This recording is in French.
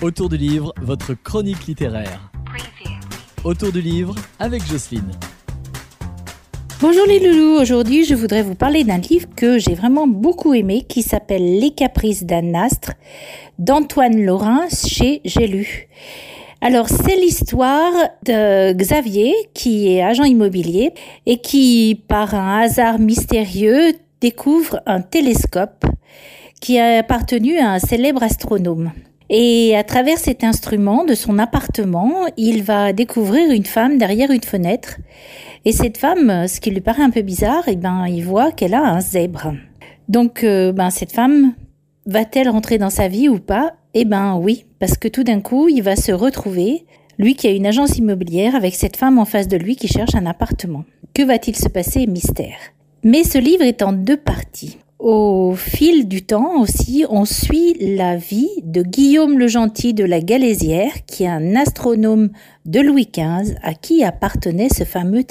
Autour du livre, votre chronique littéraire. Autour du livre avec Jocelyne. Bonjour les loulous, aujourd'hui je voudrais vous parler d'un livre que j'ai vraiment beaucoup aimé qui s'appelle Les caprices d'un astre d'Antoine Laurin chez J'ai lu. Alors c'est l'histoire de Xavier qui est agent immobilier et qui par un hasard mystérieux découvre un télescope qui a appartenu à un célèbre astronome. Et à travers cet instrument de son appartement, il va découvrir une femme derrière une fenêtre. Et cette femme, ce qui lui paraît un peu bizarre, eh ben, il voit qu'elle a un zèbre. Donc, euh, ben, cette femme, va-t-elle rentrer dans sa vie ou pas? Eh ben, oui, parce que tout d'un coup, il va se retrouver, lui qui a une agence immobilière, avec cette femme en face de lui qui cherche un appartement. Que va-t-il se passer? Mystère. Mais ce livre est en deux parties. Au fil du temps aussi, on suit la vie de Guillaume le Gentil de la Galésière, qui est un astronome de Louis XV à qui appartenait ce fameux